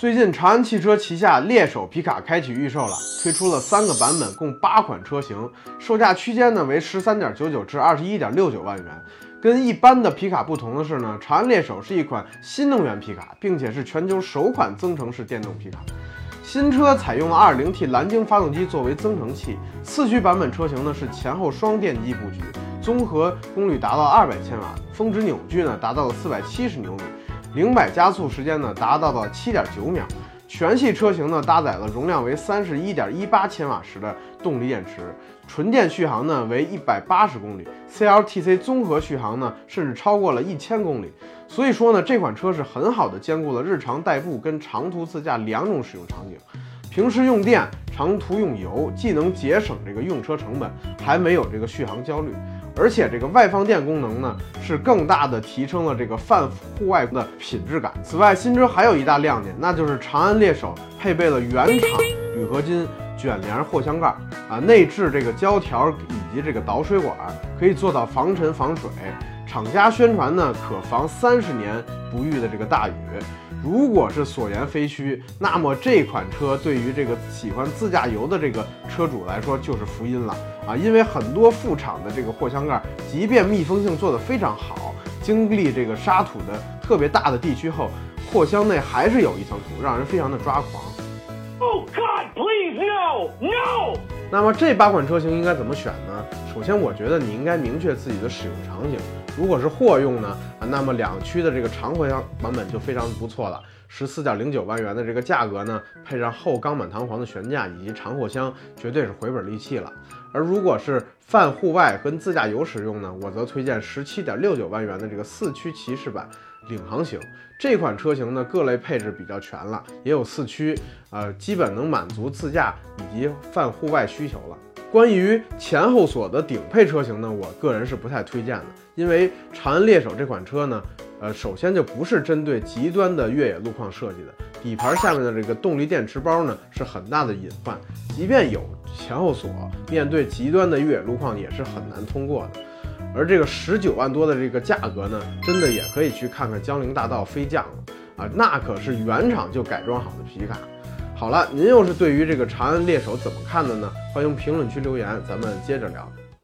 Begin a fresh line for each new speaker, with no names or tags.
最近，长安汽车旗下猎手皮卡开启预售了，推出了三个版本，共八款车型，售价区间呢为十三点九九至二十一点六九万元。跟一般的皮卡不同的是呢，长安猎手是一款新能源皮卡，并且是全球首款增程式电动皮卡。新车采用了 2.0T 蓝鲸发动机作为增程器，四驱版本车型呢是前后双电机布局，综合功率达到二百千瓦，峰值扭矩呢达到了四百七十牛米。零百加速时间呢达到了七点九秒，全系车型呢搭载了容量为三十一点一八千瓦时的动力电池，纯电续航呢为一百八十公里，CLTC 综合续航呢甚至超过了一千公里。所以说呢，这款车是很好的兼顾了日常代步跟长途自驾两种使用场景，平时用电，长途用油，既能节省这个用车成本，还没有这个续航焦虑。而且这个外放电功能呢，是更大的提升了这个泛户外的品质感。此外，新车还有一大亮点，那就是长安猎手配备了原厂铝合金卷帘货箱盖啊，内置这个胶条以及这个导水管，可以做到防尘防水。厂家宣传呢，可防三十年不遇的这个大雨。如果是所言非虚，那么这款车对于这个喜欢自驾游的这个车主来说就是福音了啊！因为很多副厂的这个货箱盖，即便密封性做得非常好，经历这个沙土的特别大的地区后，货箱内还是有一层土，让人非常的抓狂。Oh God, please no, no！那么这八款车型应该怎么选呢？首先，我觉得你应该明确自己的使用场景。如果是货用呢，啊，那么两驱的这个长货箱版本就非常不错了，十四点零九万元的这个价格呢，配上后钢板弹簧的悬架以及长货箱，绝对是回本利器了。而如果是泛户外跟自驾游使用呢，我则推荐十七点六九万元的这个四驱骑士版领航型这款车型呢，各类配置比较全了，也有四驱，呃，基本能满足自驾以及泛户外需求了。关于前后锁的顶配车型呢，我个人是不太推荐的，因为长安猎手这款车呢，呃，首先就不是针对极端的越野路况设计的，底盘下面的这个动力电池包呢是很大的隐患，即便有前后锁，面对极端的越野路况也是很难通过的。而这个十九万多的这个价格呢，真的也可以去看看江陵大道飞将了啊，那可是原厂就改装好的皮卡。好了，您又是对于这个长安猎手怎么看的呢？欢迎评论区留言，咱们接着聊。